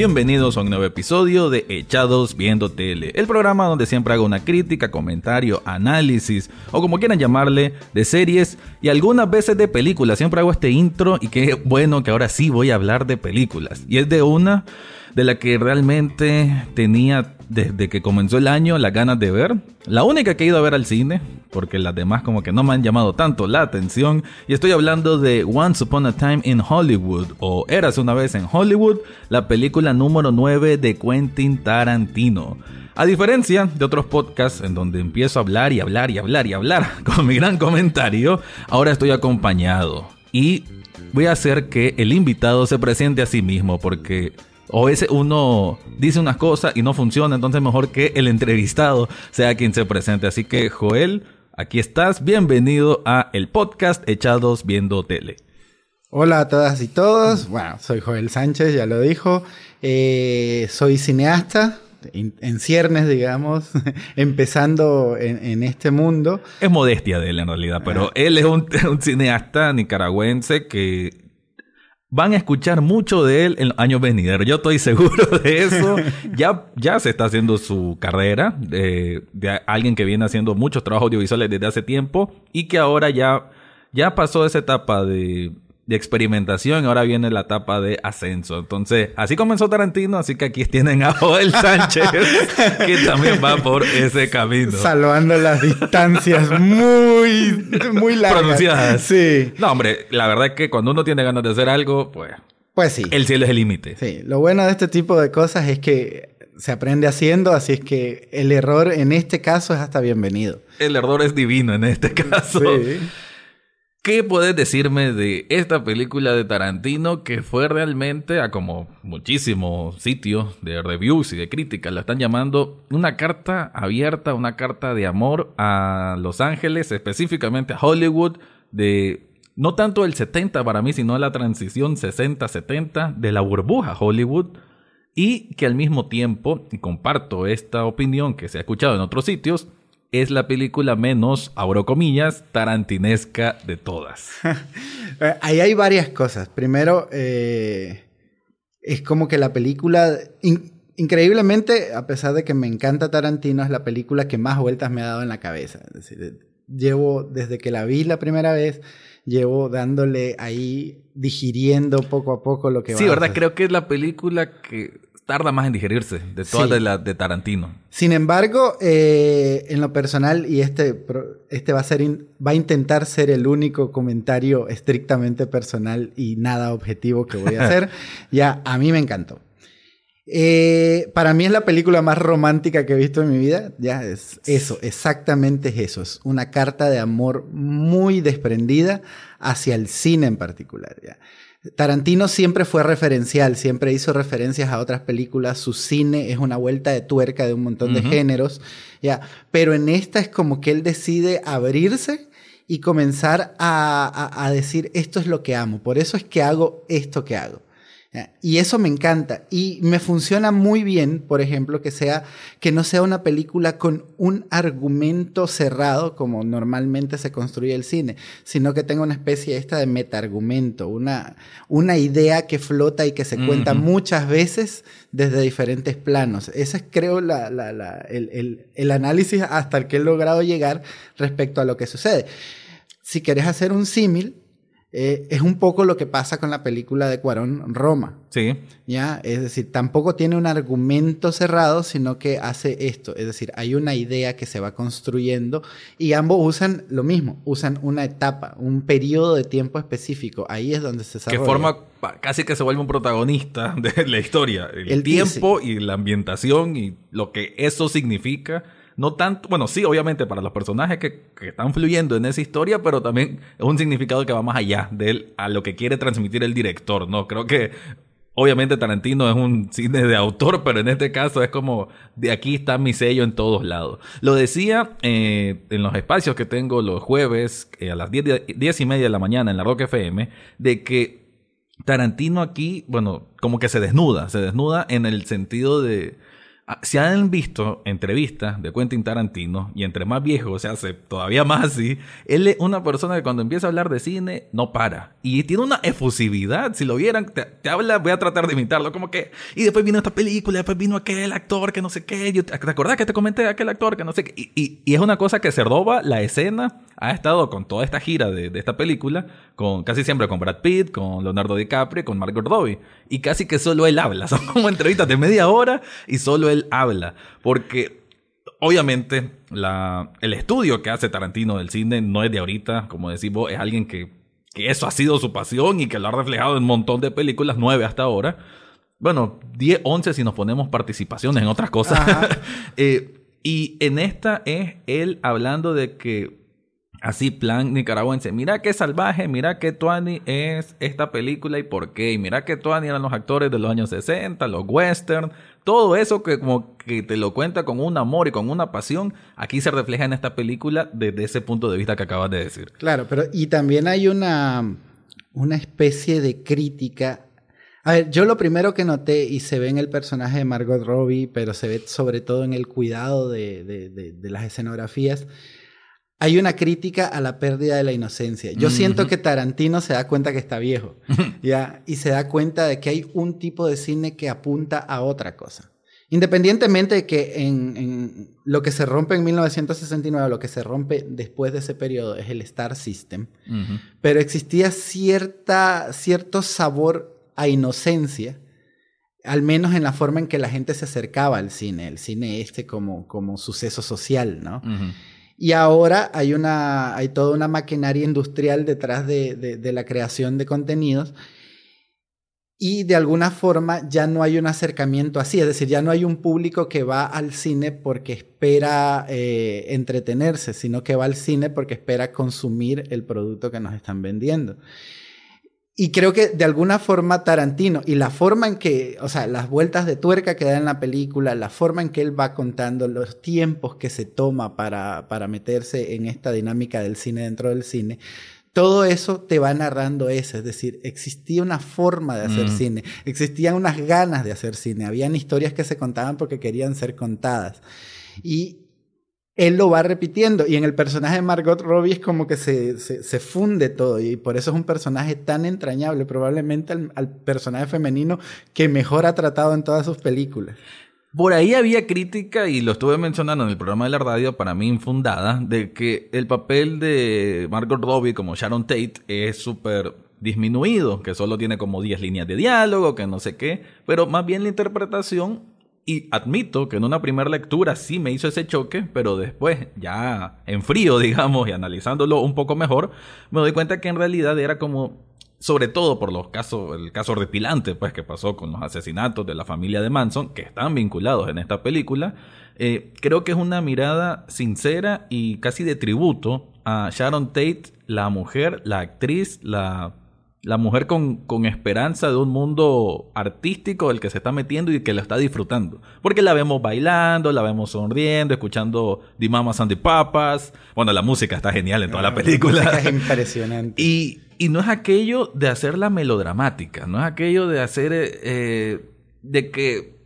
Bienvenidos a un nuevo episodio de Echados Viendo Tele, el programa donde siempre hago una crítica, comentario, análisis o como quieran llamarle, de series y algunas veces de películas. Siempre hago este intro y qué bueno que ahora sí voy a hablar de películas. Y es de una de la que realmente tenía desde que comenzó el año las ganas de ver. La única que he ido a ver al cine, porque las demás como que no me han llamado tanto la atención. Y estoy hablando de Once Upon a Time in Hollywood, o Eras una vez en Hollywood, la película número 9 de Quentin Tarantino. A diferencia de otros podcasts en donde empiezo a hablar y hablar y hablar y hablar con mi gran comentario, ahora estoy acompañado. Y voy a hacer que el invitado se presente a sí mismo, porque o ese uno dice unas cosas y no funciona, entonces mejor que el entrevistado sea quien se presente. Así que Joel, aquí estás, bienvenido a el podcast Echados Viendo Tele. Hola a todas y todos, bueno, soy Joel Sánchez, ya lo dijo, eh, soy cineasta, en ciernes, digamos, empezando en, este mundo. Es modestia de él en realidad, pero ah. él es un, un, cineasta nicaragüense que van a escuchar mucho de él en los años venideros. Yo estoy seguro de eso. ya, ya se está haciendo su carrera de, de, alguien que viene haciendo muchos trabajos audiovisuales desde hace tiempo y que ahora ya, ya pasó esa etapa de de experimentación, ahora viene la etapa de ascenso. Entonces, así comenzó Tarantino, así que aquí tienen a Joel Sánchez, que también va por ese camino. Salvando las distancias muy, muy largas. Pronunciadas. Sí. No, hombre, la verdad es que cuando uno tiene ganas de hacer algo, pues... Pues sí. El cielo es el límite. Sí, lo bueno de este tipo de cosas es que se aprende haciendo, así es que el error en este caso es hasta bienvenido. El error es divino en este caso. Sí. ¿Qué puedes decirme de esta película de Tarantino que fue realmente, a como muchísimos sitios de reviews y de críticas la están llamando, una carta abierta, una carta de amor a Los Ángeles, específicamente a Hollywood, de no tanto el 70 para mí, sino la transición 60-70 de la burbuja Hollywood? Y que al mismo tiempo, y comparto esta opinión que se ha escuchado en otros sitios, es la película menos, abro comillas, tarantinesca de todas. Ahí hay varias cosas. Primero, eh, es como que la película, increíblemente, a pesar de que me encanta Tarantino, es la película que más vueltas me ha dado en la cabeza. Es decir, llevo, desde que la vi la primera vez, llevo dándole ahí, digiriendo poco a poco lo que va Sí, ¿verdad? Creo que es la película que tarda más en digerirse de todas de las de Tarantino. Sin embargo, eh, en lo personal, y este, este va, a ser va a intentar ser el único comentario estrictamente personal y nada objetivo que voy a hacer, ya a mí me encantó. Eh, para mí es la película más romántica que he visto en mi vida. Ya es eso, exactamente es eso. Es una carta de amor muy desprendida hacia el cine en particular. ¿ya? Tarantino siempre fue referencial, siempre hizo referencias a otras películas, su cine es una vuelta de tuerca de un montón de géneros, ya, pero en esta es como que él decide abrirse y comenzar a decir esto es lo que amo, por eso es que hago esto que hago. Y eso me encanta. Y me funciona muy bien, por ejemplo, que sea, que no sea una película con un argumento cerrado, como normalmente se construye el cine, sino que tenga una especie esta de metaargumento, una, una idea que flota y que se cuenta muchas veces desde diferentes planos. Ese es, creo, la, la, la, el, el, el análisis hasta el que he logrado llegar respecto a lo que sucede. Si quieres hacer un símil, eh, es un poco lo que pasa con la película de Cuarón, Roma. Sí. ¿Ya? Es decir, tampoco tiene un argumento cerrado, sino que hace esto. Es decir, hay una idea que se va construyendo y ambos usan lo mismo, usan una etapa, un periodo de tiempo específico. Ahí es donde se desarrolla. Que forma casi que se vuelve un protagonista de la historia. El, tiempo y la ambientación y lo que eso significa no tanto, bueno, sí, obviamente para los personajes que, están fluyendo en esa historia, pero también es un significado que va más allá de él, a lo que quiere transmitir el director, ¿no? Creo que obviamente Tarantino es un cine de autor, pero en este caso es como de aquí está mi sello en todos lados. Lo decía eh, en los espacios que tengo los jueves eh, a las 10, y media de la mañana en la Rock FM, de que Tarantino aquí, bueno, como que se desnuda, se desnuda en el sentido de Ah, si han visto entrevistas de Quentin Tarantino, y entre más viejo se hace todavía más así, él es una persona que cuando empieza a hablar de cine no para. Y tiene una efusividad, si lo vieran, te, habla, voy a tratar de imitarlo, como que, y después vino esta película, después vino aquel actor que no sé qué, ¿te acordás que te comenté de aquel actor que no sé qué? Y, y, es una cosa que se roba la escena, ha estado con toda esta gira de, de esta película, con casi siempre con Brad Pitt, con Leonardo DiCaprio, con Margot Robbie, y casi que solo él habla, son como entrevistas de media hora y solo él habla. Porque obviamente la, el estudio que hace Tarantino del cine no es de ahorita, como decimos, es alguien que, que eso ha sido su pasión y que lo ha reflejado en un montón de películas, nueve hasta ahora. Bueno, 10, 11 si nos ponemos participaciones en otras cosas. eh, y en esta es él hablando de que Así, plan nicaragüense. Mira qué salvaje, mira qué Tuani es esta película y por qué. Y mira qué Tuani eran los actores de los años 60, los western. Todo eso que como que te lo cuenta con un amor y con una pasión, aquí se refleja en esta película desde ese punto de vista que acabas de decir. Claro, pero y también hay una, una especie de crítica. A ver, yo lo primero que noté y se ve en el personaje de Margot Robbie, pero se ve sobre todo en el cuidado de, de las escenografías hay una crítica a la pérdida de la inocencia. Yo siento que Tarantino se da cuenta que está viejo, ¿ya? Y se da cuenta de que hay un tipo de cine que apunta a otra cosa. Independientemente de que en, lo que se rompe en 1969, lo que se rompe después de ese periodo es el Star System, pero existía cierta, cierto sabor a inocencia, al menos en la forma en que la gente se acercaba al cine, el cine este como, como suceso social, ¿no? Y ahora hay, una, hay toda una maquinaria industrial detrás de, la creación de contenidos y de alguna forma ya no hay un acercamiento así, es decir, ya no hay un público que va al cine porque espera eh, entretenerse, sino que va al cine porque espera consumir el producto que nos están vendiendo. Y creo que de alguna forma Tarantino y la forma en que, o sea, las vueltas de tuerca que da en la película, la forma en que él va contando, los tiempos que se toma para, para meterse en esta dinámica del cine dentro del cine, todo eso te va narrando eso, es decir, existía una forma de hacer mm. cine, existían unas ganas de hacer cine, habían historias que se contaban porque querían ser contadas. Y él lo va repitiendo. Y en el personaje de Margot Robbie es como que se, se, funde todo. Y por eso es un personaje tan entrañable, probablemente al, personaje femenino que mejor ha tratado en todas sus películas. Por ahí había crítica, y lo estuve mencionando en el programa de la radio, para mí infundada, de que el papel de Margot Robbie como Sharon Tate es súper disminuido, que solo tiene como 10 líneas de diálogo, que no sé qué, pero más bien la interpretación y admito que en una primera lectura sí me hizo ese choque, pero después, ya en frío, digamos, y analizándolo un poco mejor, me doy cuenta que en realidad era como, sobre todo por los casos, el caso repilante, pues, que pasó con los asesinatos de la familia de Manson, que están vinculados en esta película, eh, creo que es una mirada sincera y casi de tributo a Sharon Tate, la mujer, la actriz, la la mujer con, con, esperanza de un mundo artístico del que se está metiendo y que lo está disfrutando. Porque la vemos bailando, la vemos sonriendo, escuchando The Mamas and the Papas. Bueno, la música está genial en toda la ah, película. es impresionante. Y, y, no es aquello de hacerla melodramática, no es aquello de hacer... Eh, de que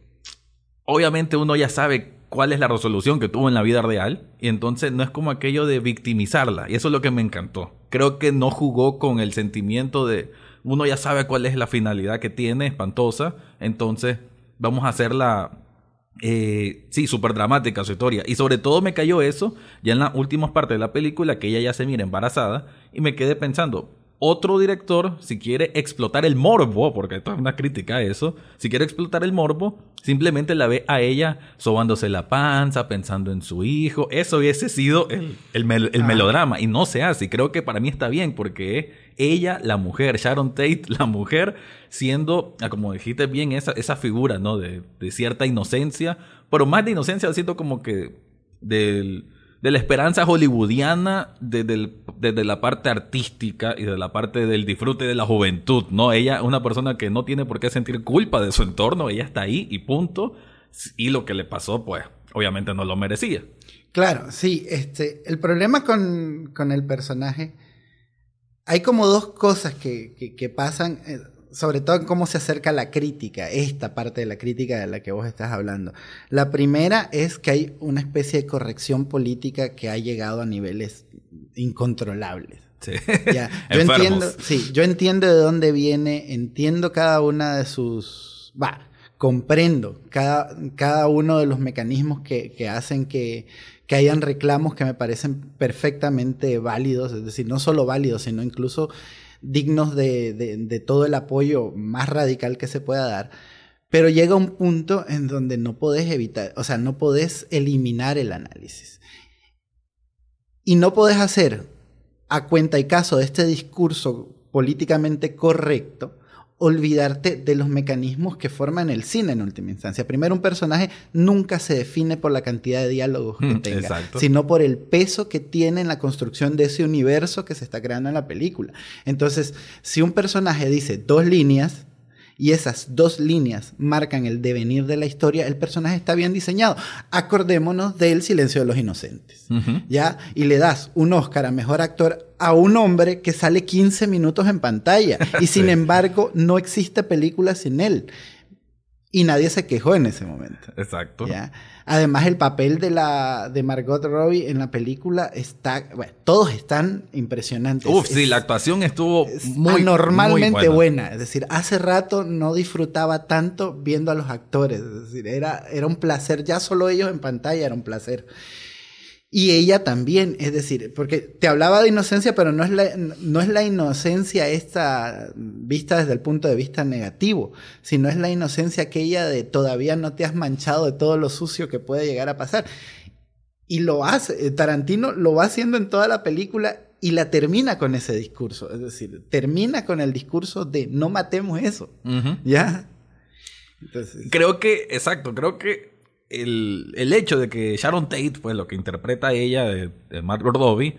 obviamente uno ya sabe cuál es la resolución que tuvo en la vida real y entonces no es como aquello de victimizarla y eso es lo que me encantó. Creo que no jugó con el sentimiento de uno ya sabe cuál es la finalidad que tiene, espantosa, entonces vamos a hacerla eh, sí, súper dramática su historia. Y sobre todo me cayó eso ya en las últimas partes de la película, que ella ya se mira embarazada, y me quedé pensando, otro director, si quiere explotar el morbo, porque esto es una crítica a eso, si quiere explotar el morbo, simplemente la ve a ella sobándose la panza, pensando en su hijo. Eso hubiese sido el, el, ah. melodrama y no se hace. Y creo que para mí está bien porque ella, la mujer, Sharon Tate, la mujer, siendo, ah, como dijiste bien, esa, esa figura, ¿no? De, de cierta inocencia, pero más de inocencia, siento como que del de la esperanza hollywoodiana desde, la parte artística y de la parte del disfrute de la juventud, ¿no? Ella es una persona que no tiene por qué sentir culpa de su entorno, ella está ahí y punto. Y lo que le pasó, pues, obviamente no lo merecía. Claro, sí, este, el problema con, el personaje, hay como dos cosas que, pasan. Sobre todo en cómo se acerca la crítica, esta parte de la crítica de la que vos estás hablando. La primera es que hay una especie de corrección política que ha llegado a niveles incontrolables. Sí. Ya, Yo entiendo, sí, yo entiendo de dónde viene, entiendo cada una de sus, va, comprendo cada, cada uno de los mecanismos que, que hacen que, que hayan reclamos que me parecen perfectamente válidos, es decir, no solo válidos, sino incluso dignos de, todo el apoyo más radical que se pueda dar. Pero llega un punto en donde no podés evitar, o sea, no podés eliminar el análisis. Y no podés hacer a cuenta y caso de este discurso políticamente correcto olvidarte de los mecanismos que forman el cine en última instancia. Primero, un personaje nunca se define por la cantidad de diálogos que mm, tenga, sino por el peso que tiene en la construcción de ese universo que se está creando en la película. Entonces, si un personaje dice dos líneas, y esas dos líneas marcan el devenir de la historia, el personaje está bien diseñado. Acordémonos del Silencio de los Inocentes, ¿ya? Y le das un Oscar a Mejor Actor a un hombre que sale 15 minutos en pantalla y sin embargo no existe película sin él. Y nadie se quejó en ese momento. Exacto. ¿ya? Además, el papel de, la, de Margot Robbie en la película está. Bueno, todos están impresionantes. Uf, sí, la actuación estuvo muy. Normalmente buena. Es decir, hace rato no disfrutaba tanto viendo a los actores. Es decir, era, era un placer. Ya solo ellos en pantalla era un placer. Y ella también, es decir, porque te hablaba de inocencia, pero no es la, no es la inocencia esta vista desde el punto de vista negativo, sino es la inocencia aquella de todavía no te has manchado de todo lo sucio que puede llegar a pasar. Y lo hace, eh, Tarantino lo va haciendo en toda la película y la termina con ese discurso, es decir, termina con el discurso de no matemos eso, ¿ya? creo que, exacto, creo que el, hecho de que Sharon Tate, pues lo que interpreta ella de, de Margot Robbie,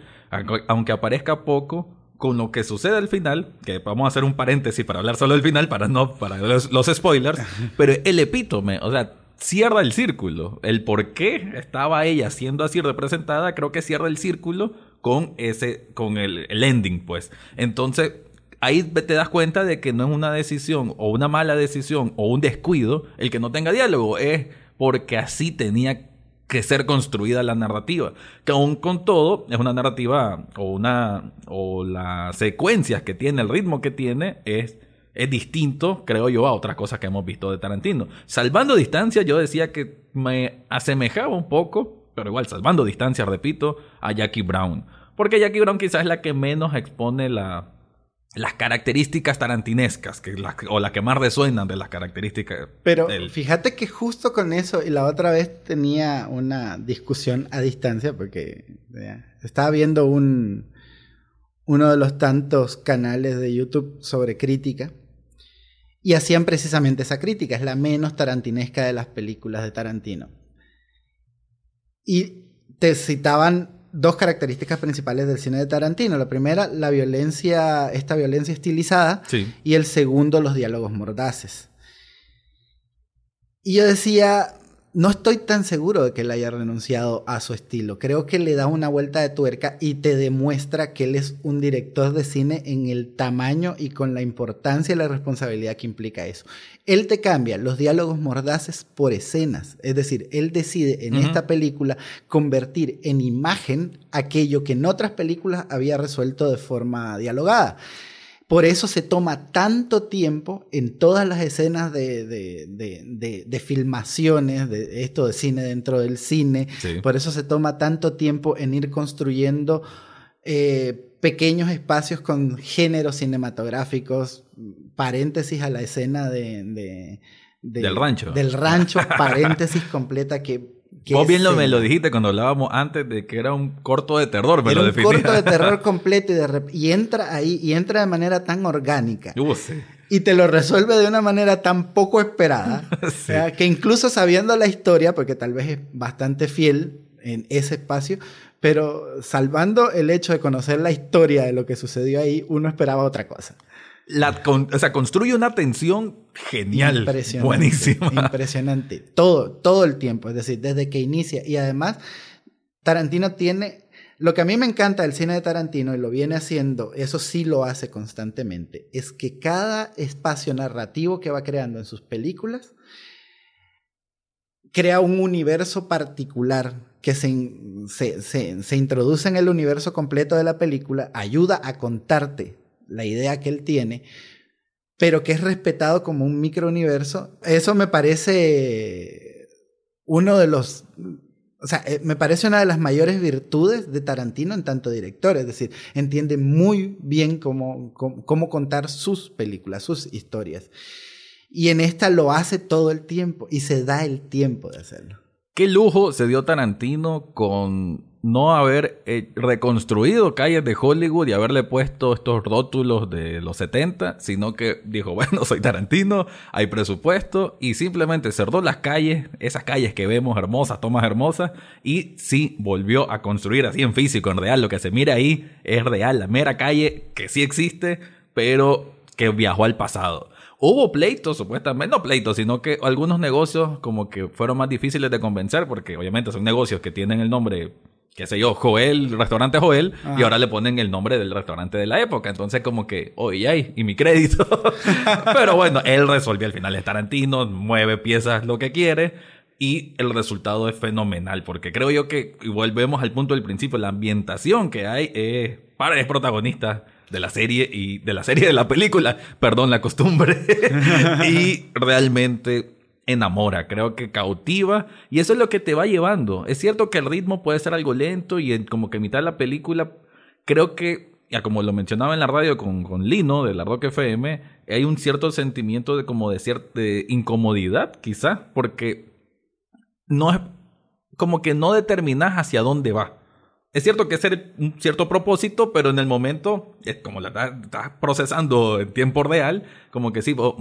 aunque aparezca poco, con lo que sucede al final, que vamos a hacer un paréntesis para hablar solo del final, para no, para los, spoilers, pero el epítome, o sea, cierra el círculo. El por qué estaba ella siendo así representada, creo que cierra el círculo con ese, con el, el ending, pues. Entonces, ahí te das cuenta de que no es una decisión, o una mala decisión, o un descuido, el que no tenga diálogo, es porque así tenía que ser construida la narrativa. Que aún con todo, es una narrativa o una. o las secuencias que tiene, el ritmo que tiene, es, es distinto, creo yo, a otras cosas que hemos visto de Tarantino. Salvando distancia, yo decía que me asemejaba un poco, pero igual, salvando distancia, repito, a Jackie Brown. Porque Jackie Brown quizás es la que menos expone la, las características tarantinescas, que o las que más resuenan de las características. Pero fíjate que justo con eso, y la otra vez tenía una discusión a distancia, porque estaba viendo un, uno de los tantos canales de YouTube sobre crítica, y hacían precisamente esa crítica, es la menos tarantinesca de las películas de Tarantino. Y te citaban dos características principales del cine de Tarantino. La primera, la violencia, esta violencia estilizada. Y el segundo, los diálogos mordaces. Y yo decía, no estoy tan seguro de que él haya renunciado a su estilo. Creo que le da una vuelta de tuerca y te demuestra que él es un director de cine en el tamaño y con la importancia y la responsabilidad que implica eso. Él te cambia los diálogos mordaces por escenas. Es decir, él decide en esta película convertir en imagen aquello que en otras películas había resuelto de forma dialogada. Por eso se toma tanto tiempo en todas las escenas de, de, filmaciones, de esto de cine dentro del cine. Por eso se toma tanto tiempo en ir construyendo eh, pequeños espacios con géneros cinematográficos, paréntesis a la escena de, del rancho. Del rancho, paréntesis completa que Vos bien lo, me lo dijiste cuando hablábamos antes de que era un corto de terror, me era un corto de terror completo y, de y entra ahí y entra de manera tan orgánica. Sí. Y te lo resuelve de una manera tan poco esperada, que incluso sabiendo la historia, porque tal vez es bastante fiel en ese espacio, pero salvando el hecho de conocer la historia de lo que sucedió ahí, uno esperaba otra cosa. La, o sea, construye una tensión genial. Impresionante. Buenísima. Impresionante. Todo, todo el tiempo. Es decir, desde que inicia. Y además, Tarantino tiene lo que a mí me encanta del cine de Tarantino, y lo viene haciendo, eso sí lo hace constantemente, es que cada espacio narrativo que va creando en sus películas crea un universo particular que se, se, introduce en el universo completo de la película, ayuda a contarte la idea que él tiene, pero que es respetado como un microuniverso. Eso me parece uno de los o sea, eh, me parece una de las mayores virtudes de Tarantino en tanto director, es decir, entiende muy bien cómo, cómo, contar sus películas, sus historias. Y en esta lo hace todo el tiempo y se da el tiempo de hacerlo. Qué lujo se dio Tarantino con no haber eh, reconstruido calles de Hollywood y haberle puesto estos rótulos de los 70, sino que dijo, bueno, soy Tarantino, hay presupuesto y simplemente cerró las calles, esas calles que vemos hermosas, tomas hermosas, y sí volvió a construir así en físico, en real, lo que se mira ahí es real, la mera calle que sí existe, pero que viajó al pasado. Hubo pleitos, supuestamente, no pleitos, sino que algunos negocios como que fueron más difíciles de convencer, porque obviamente son negocios que tienen el nombre qué sé yo, Joel, restaurante Joel, y ahora le ponen el nombre del restaurante de la época. Entonces, como que, oye, ay, y mi crédito. Pero bueno, él resolvió al final, es Tarantino, mueve piezas lo que quiere. Y el resultado es fenomenal, porque creo yo que, y volvemos al punto del principio, la ambientación que hay es, para, es protagonista de la serie y de la serie de la película, perdón la costumbre. y realmente enamora, creo que cautiva y eso es lo que te va llevando. Es cierto que el ritmo puede ser algo lento y en, como que mitad de la película, creo que, ya como lo mencionaba en la radio con, con Lino de la Rock FM, hay un cierto sentimiento de como de cierta incomodidad, quizá, porque no es como que no determinas hacia dónde va. Es cierto que es un cierto propósito, pero en el momento, es como la estás procesando en tiempo real, como que sí, oh,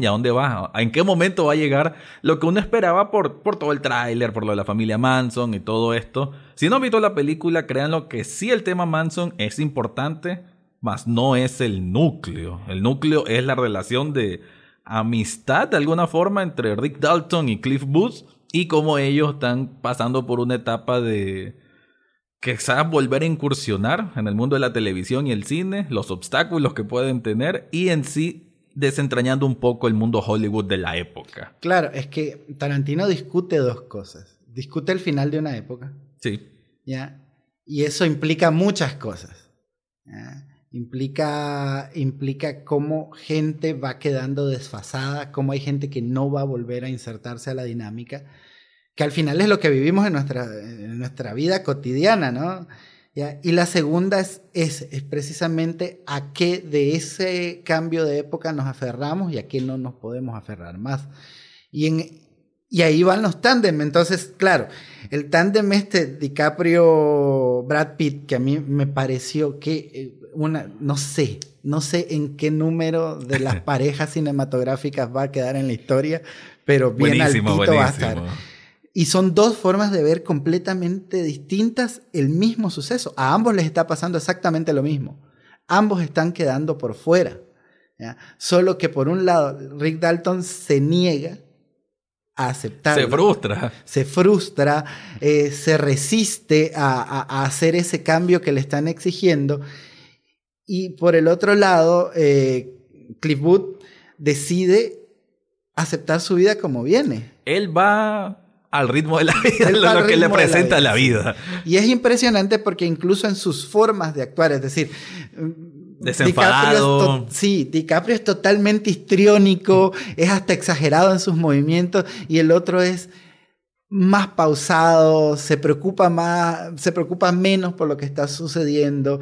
¿y a dónde va? ¿En qué momento va a llegar lo que uno esperaba por, por todo el tráiler, por lo de la familia Manson y todo esto? Si no han visto la película, créanlo que sí el tema Manson es importante, mas no es el núcleo. El núcleo es la relación de amistad de alguna forma entre Rick Dalton y Cliff Booth y cómo ellos están pasando por una etapa de quizás volver a incursionar en el mundo de la televisión y el cine, los obstáculos que pueden tener y en sí desentrañando un poco el mundo Hollywood de la época. Claro, es que Tarantino discute dos cosas. Discute el final de una época. Sí. ¿Ya? Y eso implica muchas cosas. Implica, implica cómo gente va quedando desfasada, cómo hay gente que no va a volver a insertarse a la dinámica que al final es lo que vivimos en nuestra, nuestra vida cotidiana, ¿no? Y la segunda es, es, precisamente a qué de ese cambio de época nos aferramos y a qué no nos podemos aferrar más. Y, en, y ahí van los tándem. Entonces, claro, el tándem este DiCaprio-Brad Pitt, que a mí me pareció que eh, una, no sé, no sé en qué número de las parejas cinematográficas va a quedar en la historia, pero bien altito va a estar. Y son dos formas de ver completamente distintas el mismo suceso. A ambos les está pasando exactamente lo mismo. Ambos están quedando por fuera. Solo que por un lado, Rick Dalton se niega a aceptar. Se frustra. Se frustra, eh, se resiste a, hacer ese cambio que le están exigiendo. Y por el otro lado, eh, Cliff Booth decide aceptar su vida como viene. Él va al ritmo de la vida, lo, que le presenta la vida. Y es impresionante porque incluso en sus formas de actuar, es decir, desenfadado. sí, DiCaprio es totalmente histriónico, es hasta exagerado en sus movimientos y el otro es más pausado, se preocupa más, se preocupa menos por lo que está sucediendo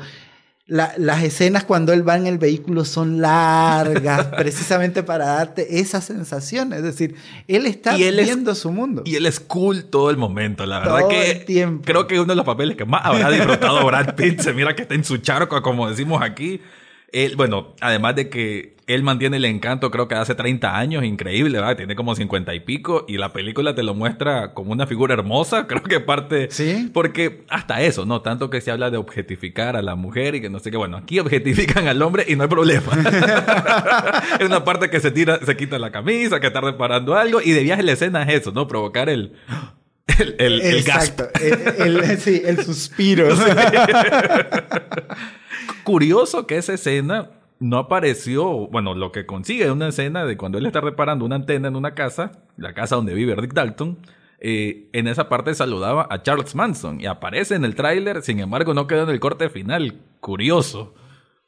las escenas cuando él va en el vehículo son largas, precisamente para darte esa sensación. Es decir, él está viendo su mundo. Y él es cool todo el momento, la verdad que creo que uno de los papeles que más habrá disfrutado Brad Pitt se mira que está en su charco, como decimos aquí. Él, bueno, además de que él mantiene el encanto, creo que hace 30 años, increíble, ¿verdad? Tiene como 50 y pico y la película te lo muestra como una figura hermosa, creo que parte... Sí. Porque hasta eso, ¿no? Tanto que se habla de objetificar a la mujer y que no sé qué, bueno, aquí objetifican al hombre y no hay problema. es una parte que se tira, se quita la camisa, que está reparando algo y de viaje la escena es eso, ¿no? Provocar el... El, el, el gasp. Exacto. El, el- sí, el suspiro. Curioso que esa escena no apareció, bueno, lo que consigue es una escena de cuando él está reparando una antena en una casa, la casa donde vive Rick Dalton. eh, en esa parte saludaba a Charles Manson y aparece en el tráiler, sin embargo no quedó en el corte final. Curioso.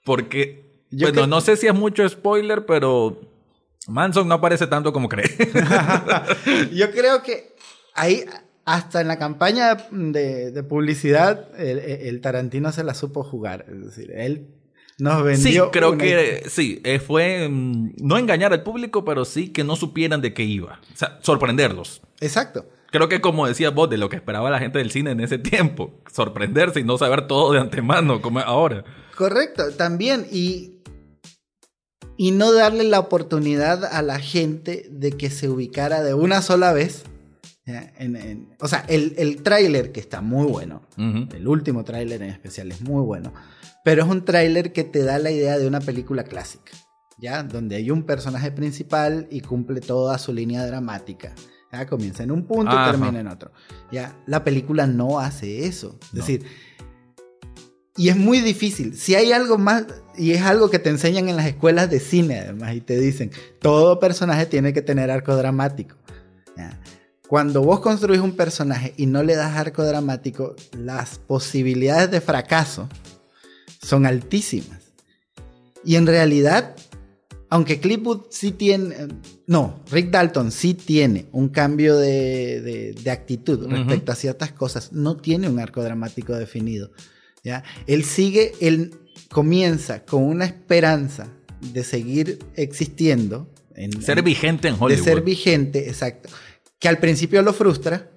Porque, Yo bueno, que- no sé si es mucho spoiler, pero Manson no aparece tanto como cree. Yo creo que ahí, hasta en la campaña de, de publicidad, el, el Tarantino se la supo jugar. Es decir, él nos Sí, vendió. creo una- que sí, eh, fue mm, no engañar al público, pero sí que no supieran de qué iba. O sea, sorprenderlos. Exacto. Creo que como decías vos, de lo que esperaba la gente del cine en ese tiempo, sorprenderse y no saber todo de antemano como ahora. Correcto, también. Y, y no darle la oportunidad a la gente de que se ubicara de una sola vez. ¿Ya? En- en- o sea, el, el tráiler que está muy bueno. El último tráiler en especial es muy bueno. Pero es un tráiler que te da la idea de una película clásica. ¿Ya? Donde hay un personaje principal y cumple toda su línea dramática. ¿ya? Comienza en un punto Ajá. y termina en otro. ¿ya? La película no hace eso. Es No. decir, y es muy difícil. Si hay algo más, y es algo que te enseñan en las escuelas de cine, además, y te dicen, todo personaje tiene que tener arco dramático. ¿ya? Cuando vos construís un personaje y no le das arco dramático, las posibilidades de fracaso son altísimas. Y en realidad, aunque Clipwood sí tiene, eh, no, Rick Dalton sí tiene un cambio de, de- de actitud respecto a ciertas cosas, no tiene un arco dramático definido. ¿ya? Él sigue, él comienza con una esperanza de seguir existiendo. En, Ser en- vigente en de Hollywood. ser vigente, exacto. Que al principio lo frustra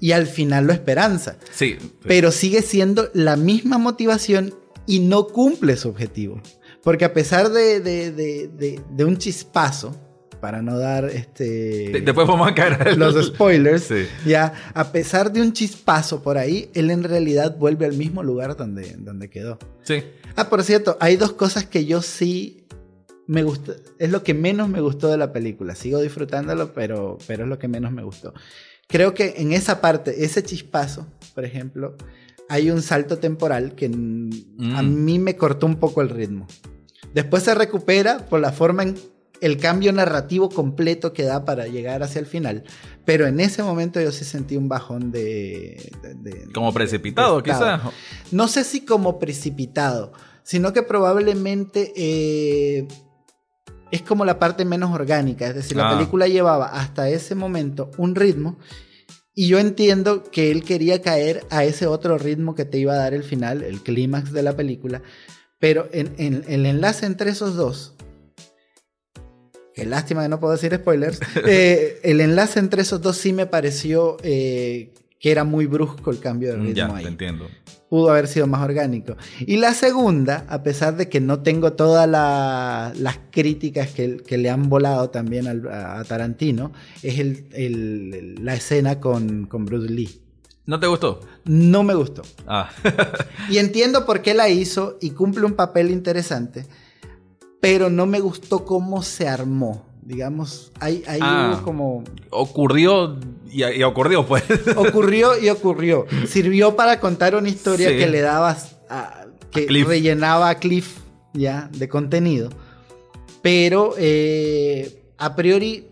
y al final lo esperanza. Sí. Pero sigue siendo la misma motivación y no cumple su objetivo. Porque a pesar de, de- de- de- un chispazo, para no dar este, De- Después vamos a caer los spoilers, Sí. ya, a pesar de un chispazo por ahí, él en realidad vuelve al mismo lugar donde, donde quedó. Sí. Ah, por cierto, hay dos cosas que yo sí me gustó. Es lo que menos me gustó de la película. Sigo disfrutándolo, pero, pero es lo que menos me gustó. Creo que en esa parte, ese chispazo, por ejemplo, hay un salto temporal que mm, a Mm. mí me cortó un poco el ritmo. Después se recupera por la forma en el cambio narrativo completo que da para llegar hacia el final. Pero en ese momento yo sí sentí un bajón de... de- de- Como precipitado, Precipitado. quizás. no sé si como precipitado, sino que probablemente eh, es como la parte menos orgánica. Es decir, la Ah. película llevaba hasta ese momento un ritmo y yo entiendo que él quería caer a ese otro ritmo que te iba a dar el final, el clímax de la película, pero en, en- el enlace entre esos dos, qué lástima que no puedo decir spoilers, eh, el enlace entre esos dos sí me pareció eh, que era muy brusco el cambio de ritmo Mm, Ya, ahí te entiendo. pudo haber sido más orgánico. Y la segunda, a pesar de que no tengo todas la- las críticas que, que le han volado también al- a, a Tarantino, es el- el- la escena con, con Bruce Lee. ¿No te gustó? No me gustó. Ah. Y entiendo por qué la hizo y cumple un papel interesante, pero no me gustó cómo se armó. Digamos, hay, hay Ah. como... ocurrió y, y ocurrió, pues. Ocurrió y ocurrió. Sirvió para contar una historia Sí. que le daba, a- que A rellenaba a Cliff ya de contenido. Pero eh, a priori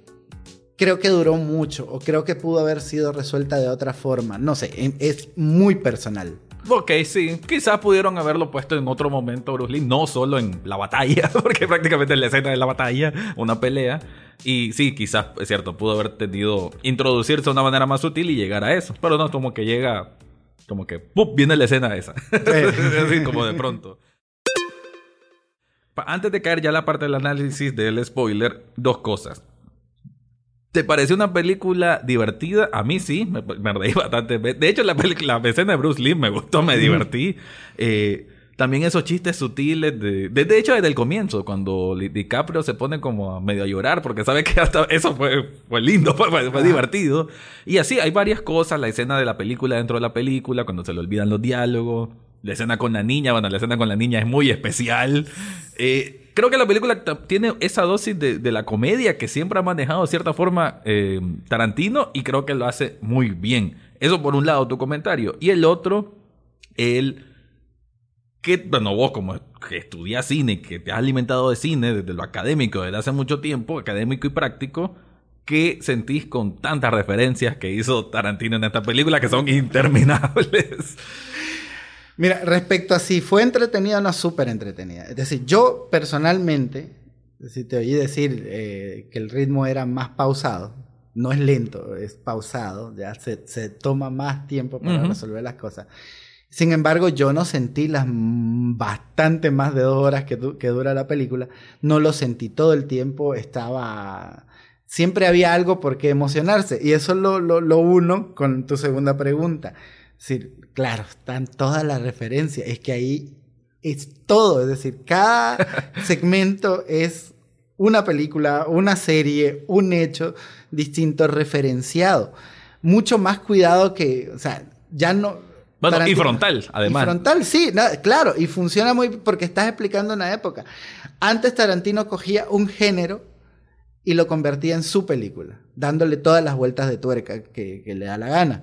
creo que duró mucho o creo que pudo haber sido resuelta de otra forma. No sé, es muy personal. Ok, sí. Quizás pudieron haberlo puesto en otro momento, Bruce Lee, no solo en la batalla, porque prácticamente en la escena de la batalla, una pelea. Y sí, quizás, es cierto, pudo haber tenido introducirse de una manera más sutil y llegar a eso. Pero no, como que llega, como que, ¡pum! viene la escena esa. Así como de pronto. Antes de caer ya la parte del análisis del spoiler, dos cosas. ¿Te pareció una película divertida? A mí sí, me, me reí bastante. De hecho, la, película, la escena de Bruce Lee me gustó, me divertí. Eh, también esos chistes sutiles de, de, de hecho desde el comienzo cuando DiCaprio se pone como a medio a llorar porque sabe que hasta eso fue, fue lindo fue, fue, fue Ajá. divertido y así hay varias cosas la escena de la película dentro de la película cuando se le olvidan los diálogos la escena con la niña bueno la escena con la niña es muy especial eh, creo que la película tiene esa dosis de, la comedia que siempre ha manejado de cierta forma eh, Tarantino y creo que lo hace muy bien. Eso por un lado tu comentario. Y el otro, el que, bueno, vos como que estudias cine, que te has alimentado de cine desde lo académico desde hace mucho tiempo, académico y práctico, ¿qué sentís con tantas referencias que hizo Tarantino en esta película que son interminables? Mira, respecto a si fue entretenida o no, súper entretenida. Es decir, yo personalmente, si te oí decir eh, que el ritmo era más pausado, no es lento, es pausado, ya se, toma más tiempo para resolver las cosas. Sin embargo, yo no sentí las bastante más de dos horas que, que dura la película. No lo sentí todo el tiempo, estaba siempre había algo por qué emocionarse. Y eso lo, lo, uno con tu segunda pregunta. Es claro, están todas las referencias. Es que ahí es todo. Es decir, cada segmento es una película, una serie, un hecho distinto referenciado. Mucho más cuidado que, o sea, ya no... Bueno, y frontal, además. Y frontal, sí, claro, y funciona muy porque estás explicando una época. Antes Tarantino cogía un género y lo convertía en su película, dándole todas las vueltas de tuerca que, le da la gana.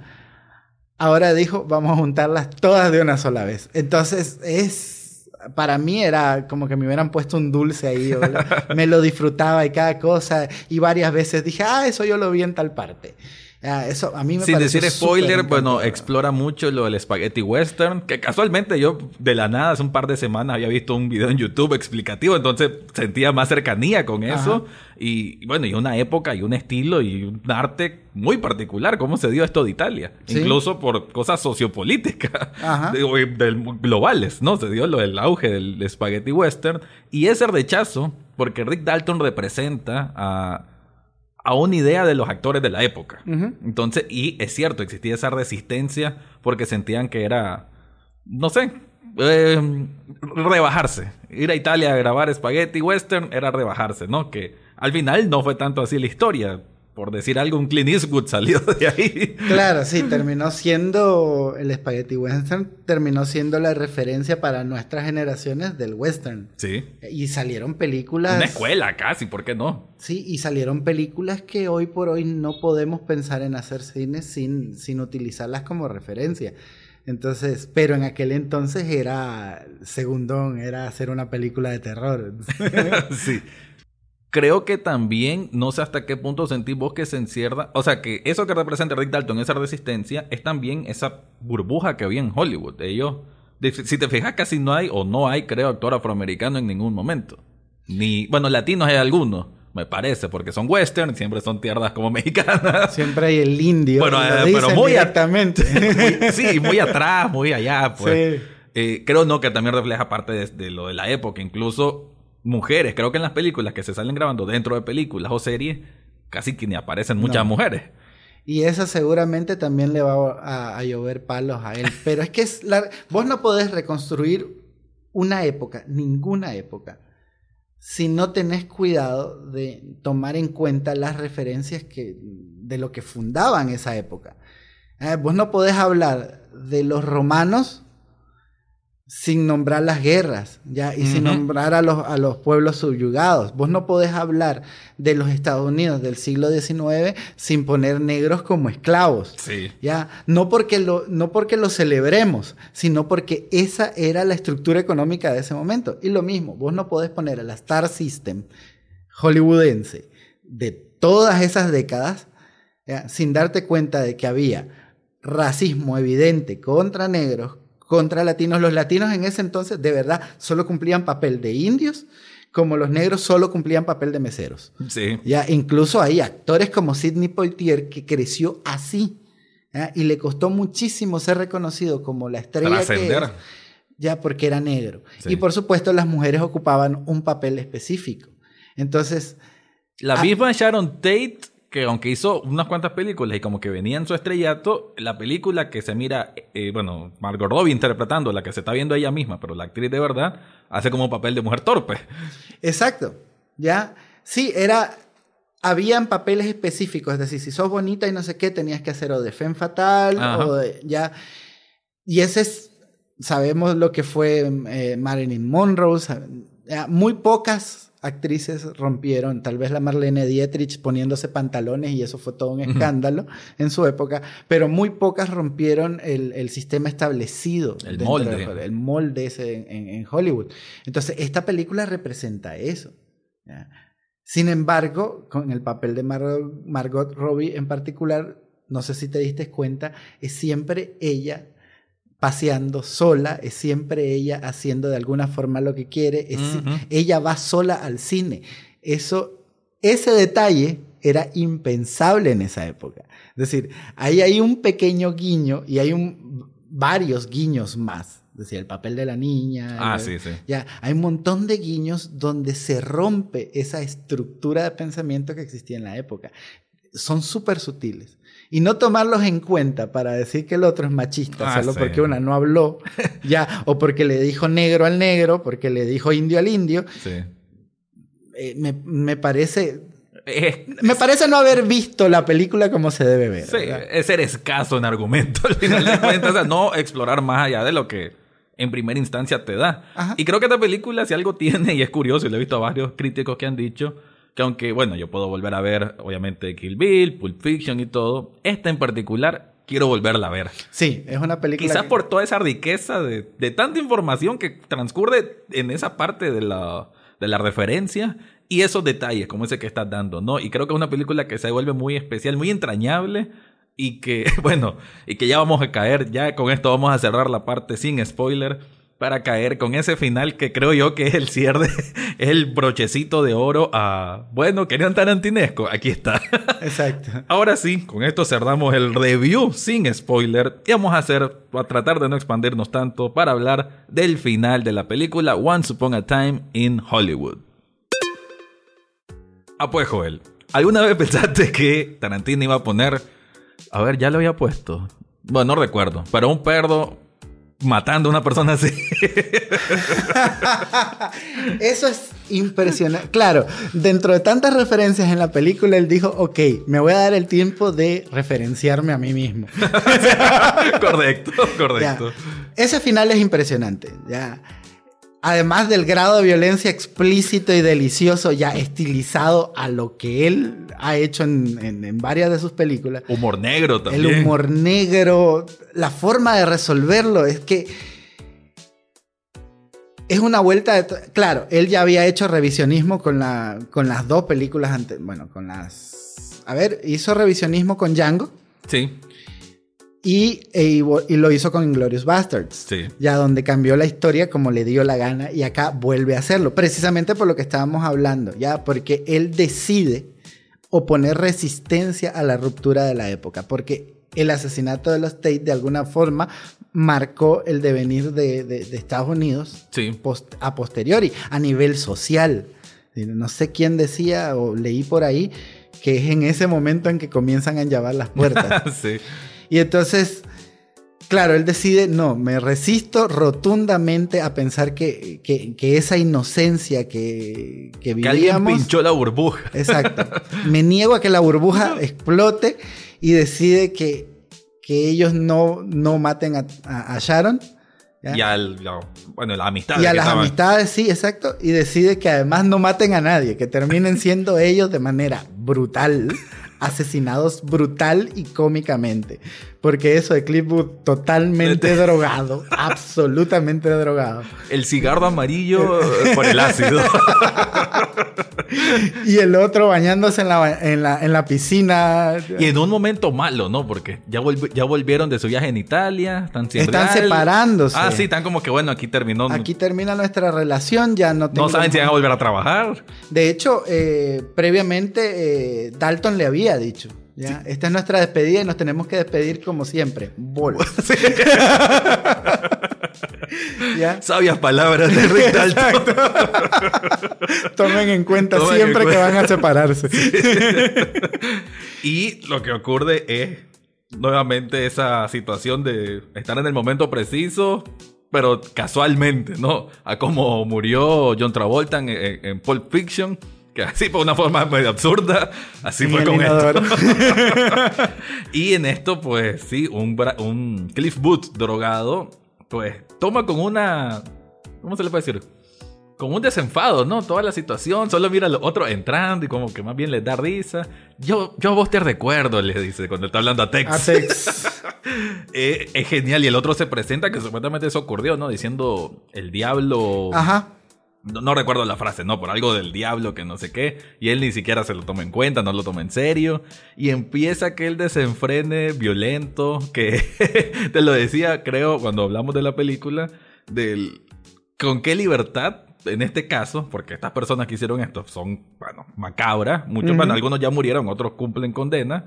Ahora dijo, vamos a juntarlas todas de una sola vez. Entonces es, para mí era como que me hubieran puesto un dulce ahí, me lo disfrutaba y cada cosa, y varias veces dije, ah, eso yo lo vi en tal parte. Ah, eso a mí me Sin decir spoiler, bueno, explora mucho lo del spaghetti western, que casualmente yo de la nada hace un par de semanas había visto un video en YouTube explicativo, entonces sentía más cercanía con eso. Y bueno, y una época y un estilo y un arte muy particular, cómo se dio esto de Italia. Incluso por cosas sociopolíticas globales, ¿no? Se dio lo del auge del spaghetti western. Y ese rechazo, porque Rick Dalton representa a a una idea de los actores de la época. Entonces, y es cierto, existía esa resistencia porque sentían que era, no sé, eh, rebajarse. Ir a Italia a grabar Spaghetti Western era rebajarse, ¿no? Que al final no fue tanto así la historia por decir algo, un Clint Eastwood salió de ahí. Claro, sí, terminó siendo el Spaghetti Western, terminó siendo la referencia para nuestras generaciones del western. Sí. Y salieron películas... Una escuela casi, ¿por qué no? Sí, y salieron películas que hoy por hoy no podemos pensar en hacer cine sin, sin utilizarlas como referencia. Entonces, pero en aquel entonces era segundón, era hacer una película de terror. sí creo que también, no sé hasta qué punto sentís vos que se encierra, o sea, que eso que representa Rick Dalton, esa resistencia, es también esa burbuja que había en Hollywood. Ellos, si te fijas, casi no hay, o no hay, creo, actor afroamericano en ningún momento. Ni, bueno, latinos hay algunos. Me parece, porque son western, siempre son tierras como mexicanas. Siempre hay el indio. Bueno, eh, pero muy exactamente. sí, muy atrás, muy allá, pues. Eh, creo no que también refleja parte de, lo de la época. Incluso mujeres. Creo que en las películas que se salen grabando dentro de películas o series, casi que ni aparecen muchas mujeres. Y eso seguramente también le va a, llover palos a él. Pero es que es vos no podés reconstruir una época, ninguna época, si no tenés cuidado de tomar en cuenta las referencias que, de lo que fundaban esa época. Eh, vos no podés hablar de los romanos sin nombrar las guerras, ¿ya? Y sin nombrar a los, a los pueblos subyugados. Vos no podés hablar de los Estados Unidos del siglo XIX sin poner negros como esclavos, sí. ¿ya? No porque, lo, no porque lo celebremos, sino porque esa era la estructura económica de ese momento. Y lo mismo, vos no podés poner a la Star System hollywoodense de todas esas décadas sin darte cuenta de que había racismo evidente contra negros, contra latinos. Los latinos en ese entonces de verdad solo cumplían papel de indios, como los negros solo cumplían papel de meseros. Sí. Ya, incluso hay actores como Sidney Poitier que creció así. Y le costó muchísimo ser reconocido como la estrella que ya porque era negro. Y por supuesto las mujeres ocupaban un papel específico. Entonces... La misma Sharon Tate que aunque hizo unas cuantas películas y como que venía en su estrellato, la película que se mira, eh, bueno, Margot Robbie interpretando, la que se está viendo ella misma, pero la actriz de verdad, hace como papel de mujer torpe. Exacto, ¿ya? Sí, era, habían papeles específicos, es decir, si sos bonita y no sé qué, tenías que hacer o de femme fatal, o de, ya, y ese es, sabemos lo que fue eh, Marilyn Monroe, Muy pocas actrices rompieron, tal vez la Marlene Dietrich poniéndose pantalones y eso fue todo un escándalo en su época, pero muy pocas rompieron el, el sistema establecido. El molde. de el molde ese en, en- en Hollywood. Entonces, esta película representa eso. ¿ya? Sin embargo, con el papel de Mar- Margot Robbie en particular, no sé si te diste cuenta, es siempre ella paseando sola, es siempre ella haciendo de alguna forma lo que quiere, es- ella va sola al cine. Eso, ese detalle era impensable en esa época. Es decir, ahí hay un pequeño guiño y hay un, varios guiños más. Es decir, el papel de la niña. Ah, el- sí, sí. ya, hay un montón de guiños donde se rompe esa estructura de pensamiento que existía en la época. Son súper sutiles. Y no tomarlos en cuenta para decir que el otro es machista Ah, solo sí. porque una no habló, ya, o porque le dijo negro al negro, porque le dijo indio al indio, Sí. eh, me, me parece. Es, Me parece no haber visto la película como se debe ver. sí, ¿verdad? es ser escaso en argumento al final de cuentas. o sea, no explorar más allá de lo que en primera instancia te da. Ajá. Y creo que esta película, si algo tiene, y es curioso, y lo he visto a varios críticos que han dicho, que aunque, bueno, yo puedo volver a ver, obviamente, Kill Bill, Pulp Fiction y todo, esta en particular quiero volverla a ver. Sí, es una película. Quizás que- por toda esa riqueza de, de tanta información que transcurre en esa parte de la, de la referencia y esos detalles como ese que estás dando, ¿no? Y creo que es una película que se vuelve muy especial, muy entrañable y que, bueno, y que ya vamos a caer, ya con esto vamos a cerrar la parte sin spoiler para caer con ese final que creo yo que es el cierre, es el brochecito de oro a, bueno, querían tarantinesco, aquí está. Exacto. Ahora sí, con esto cerramos el review sin spoiler y vamos a hacer, a tratar de no expandirnos tanto para hablar del final de la película Once Upon a Time in Hollywood. Ah, pues Joel, ¿alguna vez pensaste que Tarantino iba a poner, a ver, ya lo había puesto, bueno, no recuerdo, pero un perro matando a una persona así? Eso es impresionante. Claro, dentro de tantas referencias en la película, él dijo, ok, me voy a dar el tiempo de referenciarme a mí mismo. correcto, Ya. correcto. Ese final es impresionante. Ya. Además del grado de violencia explícito y delicioso, ya estilizado a lo que él ha hecho en, en- en varias de sus películas. Humor negro también. El humor negro, la forma de resolverlo es que es una vuelta de... Claro, él ya había hecho revisionismo con, la, con las dos películas antes, bueno, con las... A ver, hizo revisionismo con Django Sí, y, e y lo hizo con Inglorious Bastards. sí. Ya donde cambió la historia como le dio la gana y acá vuelve a hacerlo, precisamente por lo que estábamos hablando, ya, porque él decide oponer resistencia a la ruptura de la época, porque el asesinato de los Tate de alguna forma marcó el devenir de, de- de Estados Unidos Sí. post- a posteriori, a nivel social. No sé quién decía o leí por ahí que es en ese momento en que comienzan a llavar las puertas. sí. Y entonces, claro, él decide, no, me resisto rotundamente a pensar que, que- que esa inocencia que, que vivíamos... pinchó la burbuja. Exacto. Me niego a que la burbuja explote y decide que, que ellos no, no maten a, a- a Sharon. ¿ya? Y al, la- bueno, la amistad. Y a las estaban- amistades, sí, exacto. Y decide que además no maten a nadie, que terminen siendo ellos de manera brutal, asesinados brutal y cómicamente. Porque eso de Clipwood totalmente drogado, absolutamente drogado. El cigarro amarillo por el ácido. Y el otro bañándose en la, en la, en la piscina. y en un momento malo, ¿no? Porque ya, volvi- ya volvieron de su viaje en Italia. Están, sin Están real. separándose. Ah, sí, están como que bueno, aquí terminó. Aquí termina nuestra relación, ya no tengo... no saben si van a volver a trabajar. De hecho, eh, previamente eh, Dalton le había dicho, ¿ya? Esta es nuestra despedida y nos tenemos que despedir como siempre. Bol. ¿Ya? Sabias palabras de Rick. Tomen en cuenta Tomen en siempre que van a separarse. Y lo que ocurre es nuevamente esa situación de estar en el momento preciso, pero casualmente, ¿no? A cómo murió John Travolta en, en- en Pulp Fiction, que así por una forma medio absurda, así fue con esto. y en esto, pues sí, un, un Cliff Booth drogado, pues toma con una... ¿Cómo se le puede decir? como un desenfado, ¿no? Toda la situación, solo mira a los otros entrando y como que más bien les da risa. Yo, yo a vos te recuerdo, le dice, cuando está hablando a Tex. A Tex. Eh, es genial. Y el otro se presenta, que supuestamente eso ocurrió, ¿no? Diciendo el diablo. Ajá. No, no recuerdo la frase, ¿no? Por algo del diablo que no sé qué. Y él ni siquiera se lo toma en cuenta, no lo toma en serio. Y empieza aquel desenfrene violento que te lo decía, creo, cuando hablamos de la película, del con qué libertad en este caso, porque estas personas que hicieron esto son, bueno, macabras, muchos, bueno, algunos ya murieron, otros cumplen condena.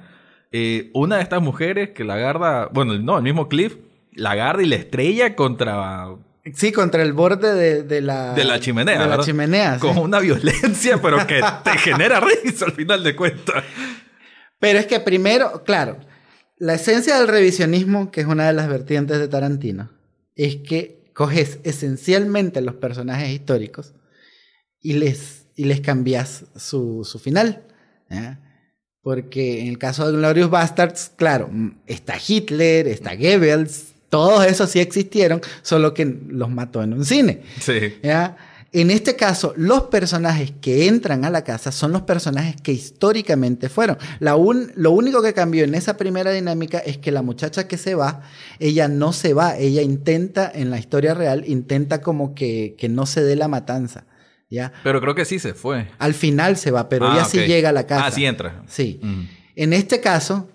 Eh, una de estas mujeres que la agarra, bueno, no, el mismo Cliff, la agarra y la estrella contra... Sí, contra el borde de, de la... De la chimenea, De la ¿verdad? chimenea, sí. Con una violencia, pero que te genera risa al final de cuentas. Pero es que primero, claro, la esencia del revisionismo, que es una de las vertientes de Tarantino, es que coges esencialmente los personajes históricos y les, y les cambias su, su final. ¿ya? Porque en el caso de Glorious Bastards, claro, mm, está Hitler, está Goebbels, todos esos sí existieron, solo que los mató en un cine. Sí. ¿ya? En este caso, los personajes que entran a la casa son los personajes que históricamente fueron. La un- lo único que cambió en esa primera dinámica es que la muchacha que se va, ella no se va, ella intenta, en la historia real, intenta como que, que no se dé la matanza. ¿ya? Pero creo que sí se fue. Al final se va, pero Ah, ella sí llega a la casa. Ah, sí entra. Sí. Mm. En este caso,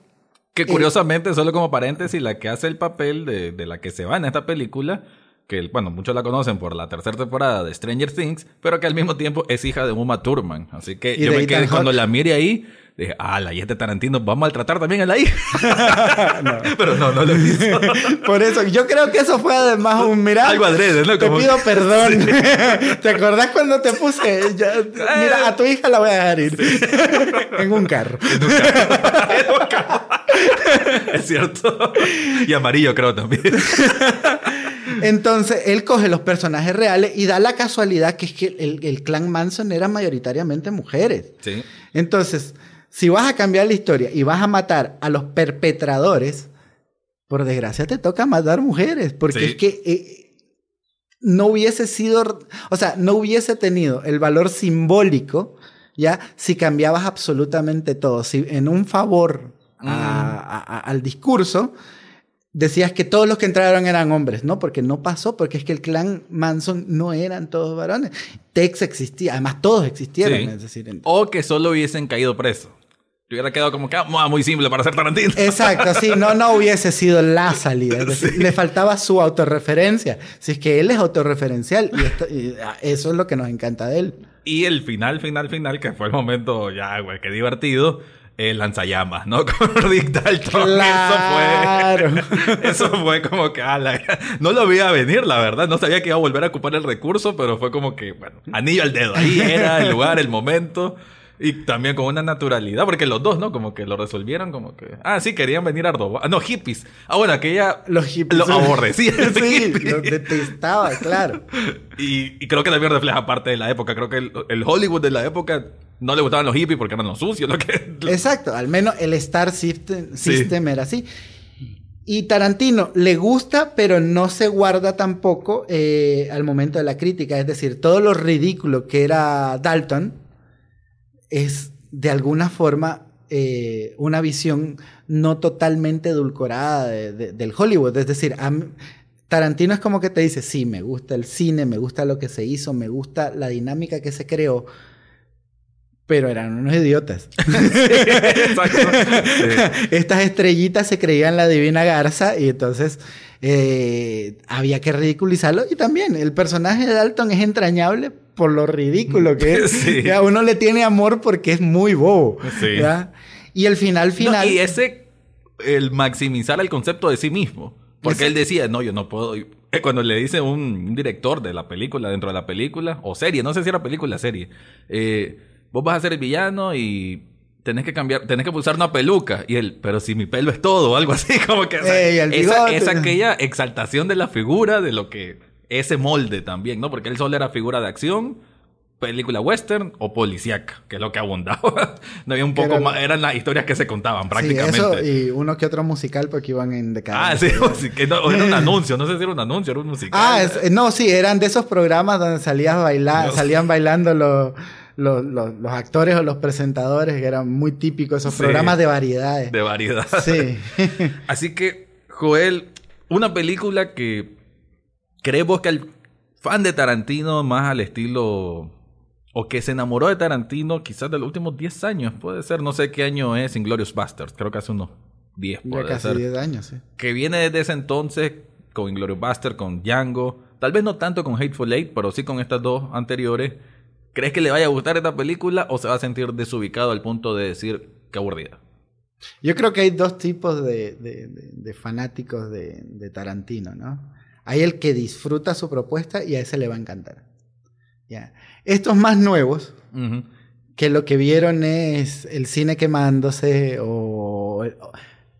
Que curiosamente, solo como paréntesis, la que hace el papel de, de la que se va en esta película, que bueno, muchos la conocen por la tercera temporada de Stranger Things, pero que al mismo tiempo es hija de Uma Thurman. Así que yo me quedé cuando la mire ahí, dije, ah, la este Tarantino va a maltratar también a la hija. Pero no, no lo hizo. por eso, yo creo que eso fue además un mirar. Algo adrede, ¿no? Te pido perdón. ¿Te acordás cuando te puse? Mira, a tu hija la voy a dejar ir. en un carro. es cierto. Y amarillo creo también. Entonces, él coge los personajes reales y da la casualidad que es que el, el clan Manson era mayoritariamente mujeres. Sí. Entonces, si vas a cambiar la historia y vas a matar a los perpetradores, por desgracia te toca matar mujeres, porque Sí. es que eh, no hubiese sido, o sea, no hubiese tenido el valor simbólico, ya, si cambiabas absolutamente todo, si en un favor a- a- a- al discurso decías que todos los que entraron eran hombres, ¿no? Porque no pasó, porque es que el clan Manson no eran todos varones. Tex existía, además todos existieron, Sí. es decir, O que solo hubiesen caído presos. Hubiera quedado como que ah, muy simple para ser Tarantino. Exacto, sí, no, no hubiese sido la salida. Es decir, le faltaba su autorreferencia. Si es que él es autorreferencial y, esto- y, ah, eso es lo que nos encanta de él. Y el final, final, final, que fue el momento ya, güey, qué divertido. El lanzallamas, ¿no? Con Rick Dalton. Claro. Eso fue. Eso fue como que. ah, la- no lo veía venir, la verdad. No sabía que iba a volver a ocupar el recurso, pero fue como que, bueno, anillo al dedo. Ahí era el lugar, el momento. Y también con una naturalidad, porque los dos, ¿no? Como que lo resolvieron, como que. Ah, sí, querían venir a robar. Ah, no, hippies. Ah, bueno, que ella. Los hippies. Lo aborrecía. Sí, los detestaba, claro. Y, y creo que también refleja parte de la época. Creo que el, el Hollywood de la época no le gustaban los hippies porque eran los sucios. Lo que, Exacto, al menos el Star System, Sí. System era así. Y Tarantino le gusta, pero no se guarda tampoco eh, al momento de la crítica. Es decir, todo lo ridículo que era Dalton es de alguna forma eh, una visión no totalmente edulcorada de- de- del Hollywood. Es decir, mí- Tarantino es como que te dice, sí, me gusta el cine, me gusta lo que se hizo, me gusta la dinámica que se creó, pero eran unos idiotas. Sí. Estas estrellitas se creían la divina garza y entonces eh, había que ridiculizarlo. Y también el personaje de Dalton es entrañable por lo ridículo que es. Sí. Ya, uno le tiene amor porque es muy bobo. Sí. ¿ya? Y el final No, final... y ese, el maximizar el concepto de sí mismo. Porque Ese- él decía, no, yo no puedo. Cuando le dice un, director de la película, dentro de la película, o serie, no sé si era película o serie, eh, vos vas a ser el villano y tenés que cambiar, tenés que pulsar una peluca. Y él, pero si mi pelo es todo, o algo así, como que. Ey, el esa, bigote. es aquella exaltación de la figura, de lo que. Ese molde también, ¿no? Porque él solo era figura de acción. película western o policíaca, que es lo que abundaba. no había un poco más, eran las historias que se contaban prácticamente. Sí, eso y uno que otro musical porque iban en decadencia. Ah, sí, que no, era un anuncio, no sé si era un anuncio, era un musical. Ah, no, sí, eran de esos programas donde salías bailar, salían bailando los, los, los, actores o los presentadores, que eran muy típicos esos programas de variedades. De variedad. Sí. Así que, Joel, una película que creemos que el fan de Tarantino, más al estilo o que se enamoró de Tarantino quizás de los últimos 10 años, puede ser, no sé qué año es Inglorious Basterds, creo que hace unos 10, puede ya casi 10 años, sí. Que viene desde ese entonces con Inglorious Basterds, con Django, tal vez no tanto con Hateful Eight, pero sí con estas dos anteriores. ¿Crees que le vaya a gustar esta película o se va a sentir desubicado al punto de decir que aburrida? Yo creo que hay dos tipos de, de fanáticos de, Tarantino, ¿no? Hay el que disfruta su propuesta y a ese le va a encantar. ¿ya? Estos más nuevos, que lo que vieron es el cine quemándose o...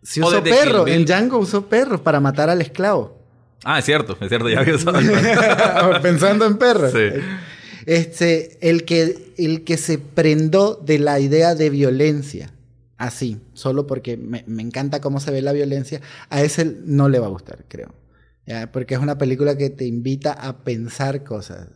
si usó perro, en Django usó perros para matar al esclavo. Ah, es cierto, es cierto, ya Pensando en perros. Este, el que, el que se prendó de la idea de violencia, así, solo porque me, me, encanta cómo se ve la violencia, a ese no le va a gustar, creo. ¿Ya? Porque es una película que te invita a pensar cosas.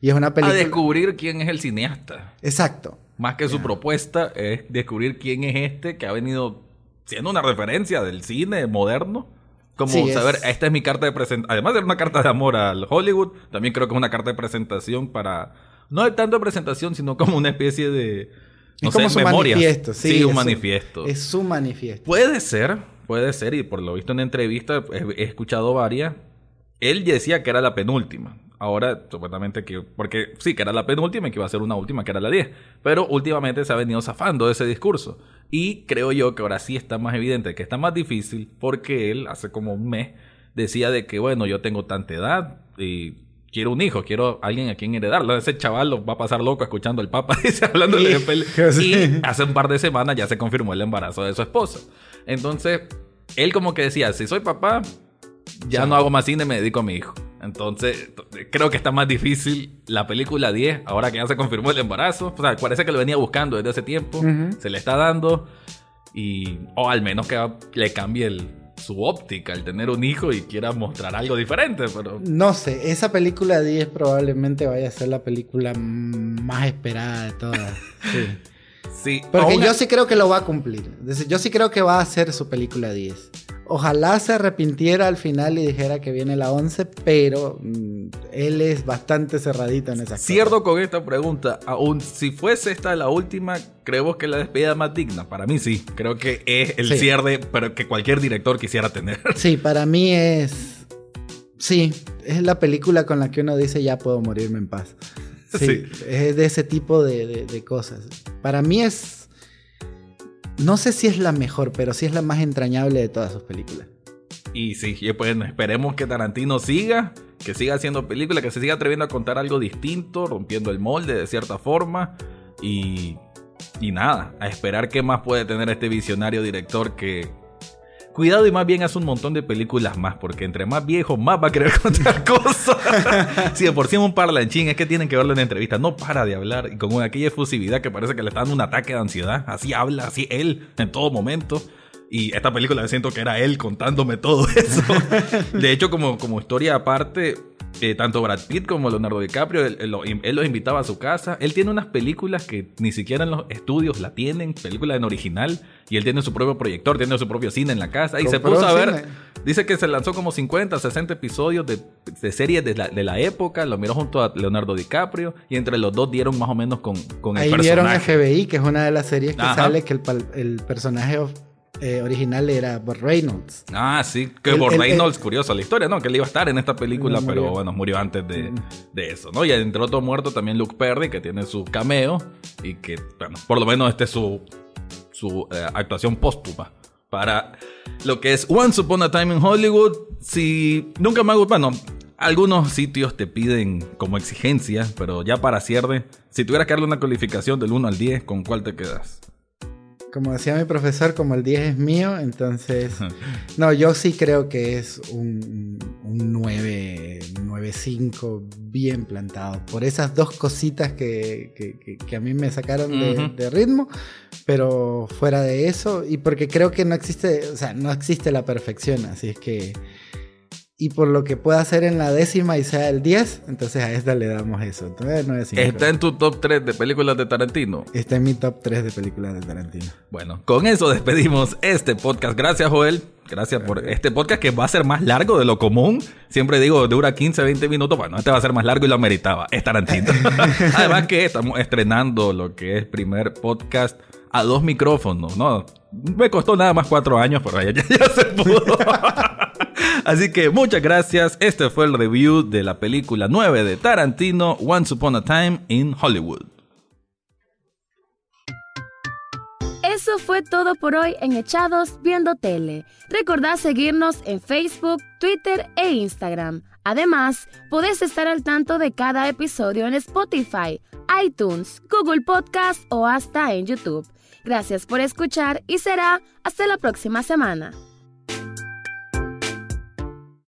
Y es una película... A descubrir quién es el cineasta. Exacto. Más que su propuesta es descubrir quién es este que ha venido siendo una referencia del cine moderno. Como saber, esta es mi carta de presentación. Además de una carta de amor al Hollywood, también creo que es una carta de presentación para. No de tanto de presentación, sino como una especie de. No es como su manifiesto, sí. un manifiesto. Es su manifiesto. Puede ser, puede ser, y por lo visto en entrevista he, he escuchado varias. Él decía que era la penúltima. Ahora, supuestamente que. Porque sí, que era la penúltima y que iba a ser una última, que era la 10. Pero últimamente se ha venido zafando de ese discurso. Y creo yo que ahora sí está más evidente que está más difícil porque él, hace como un mes, decía de que, bueno, yo tengo tanta edad y quiero un hijo, quiero alguien a quien heredarlo. Ese chaval lo va a pasar loco escuchando al Papa, dice, hablándole de Y hace un par de semanas ya se confirmó el embarazo de su esposa. Entonces, él como que decía, si soy papá, ya no hago más cine, me dedico a mi hijo. Entonces, creo que está más difícil la película 10, ahora que ya se confirmó el embarazo. O sea, parece que lo venía buscando desde hace tiempo. Se le está dando. Y, o al menos que le cambie su óptica al tener un hijo y quiera mostrar algo diferente, pero... No sé, esa película 10 probablemente vaya a ser la película más esperada de todas. Sí. Sí. Porque yo sí creo que lo va a cumplir. Yo sí creo que va a ser su película 10. Ojalá se arrepintiera al final y dijera que viene la 11, pero mm, él es bastante cerradito en esa Cierto con esta pregunta, aún si fuese esta la última, creo que la despedida más digna. Para mí sí, creo que es el cierre pero que cualquier director quisiera tener. Sí, para mí es... Sí, es la película con la que uno dice ya puedo morirme en paz. Sí, es de ese tipo de cosas. Para mí es no sé si es la mejor, pero sí es la más entrañable de todas sus películas. Y sí, pues esperemos que Tarantino siga, que siga haciendo películas, que se siga atreviendo a contar algo distinto, rompiendo el molde de cierta forma. Y, y nada, a esperar qué más puede tener este visionario director que, Cuidado y más bien hace un montón de películas más, porque entre más viejo, más va a querer contar cosas. si de por sí es un parlanchín, es que tienen que verlo en entrevista. No para de hablar y con aquella efusividad que parece que le está dando un ataque de ansiedad. Así habla, así él, en todo momento. Y esta película siento que era él contándome todo eso. De hecho, como, como historia aparte, eh, tanto Brad Pitt como Leonardo DiCaprio, él, los invitaba a su casa. Él tiene unas películas que ni siquiera en los estudios la tienen, películas en original, y él tiene su propio proyector, tiene su propio cine en la casa, y se puso a ver, dice que se lanzó como 50, 60 episodios de, de series de la, época, lo miró junto a Leonardo DiCaprio, y entre los dos dieron más o menos con, con el Ahí personaje. vieron FBI, que es una de las series que sale que el, el personaje eh, original era Bob Reynolds. Ah, sí, que Bob Reynolds, curioso la historia, ¿no? Que él iba a estar en esta película, pero bueno, murió antes de, de, eso, ¿no? Y entre otro muerto también Luke Perry, que tiene su cameo y que, bueno, por lo menos este es su, su eh, actuación póstuma para lo que es Once Upon a Time in Hollywood. Si nunca me hago, bueno, algunos sitios te piden como exigencia, pero ya para cierre, si tuvieras que darle una calificación del 1 al 10, ¿con cuál te quedas? Como decía mi profesor, como el 10 es mío, entonces... no, yo sí creo que es un, un 9, 9.5 bien plantado. Por esas dos cositas que, a mí me sacaron de, ritmo, pero fuera de eso, y porque creo que no existe, o sea, no existe la perfección, así es que y por lo que pueda hacer en la décima y sea el 10, entonces a esta le damos eso. Entonces, ¿Está en tu top 3 de películas de Tarantino? Está en mi top 3 de películas de Tarantino. Bueno, con eso despedimos este podcast. Gracias, Joel. Gracias por este podcast que va a ser más largo de lo común. Siempre digo, dura 15, 20 minutos. Bueno, este va a ser más largo y lo ameritaba. Es Tarantino. Además que estamos estrenando lo que es primer podcast a dos micrófonos, ¿no? Me costó nada más cuatro años, pero ya, ya se pudo. Así que muchas gracias. Este fue el review de la película 9 de Tarantino, Once Upon a Time in Hollywood. Eso fue todo por hoy en Echados Viendo Tele. Recordad seguirnos en Facebook, Twitter e Instagram. Además, podés estar al tanto de cada episodio en Spotify, iTunes, Google Podcast o hasta en YouTube. Gracias por escuchar y será hasta la próxima semana.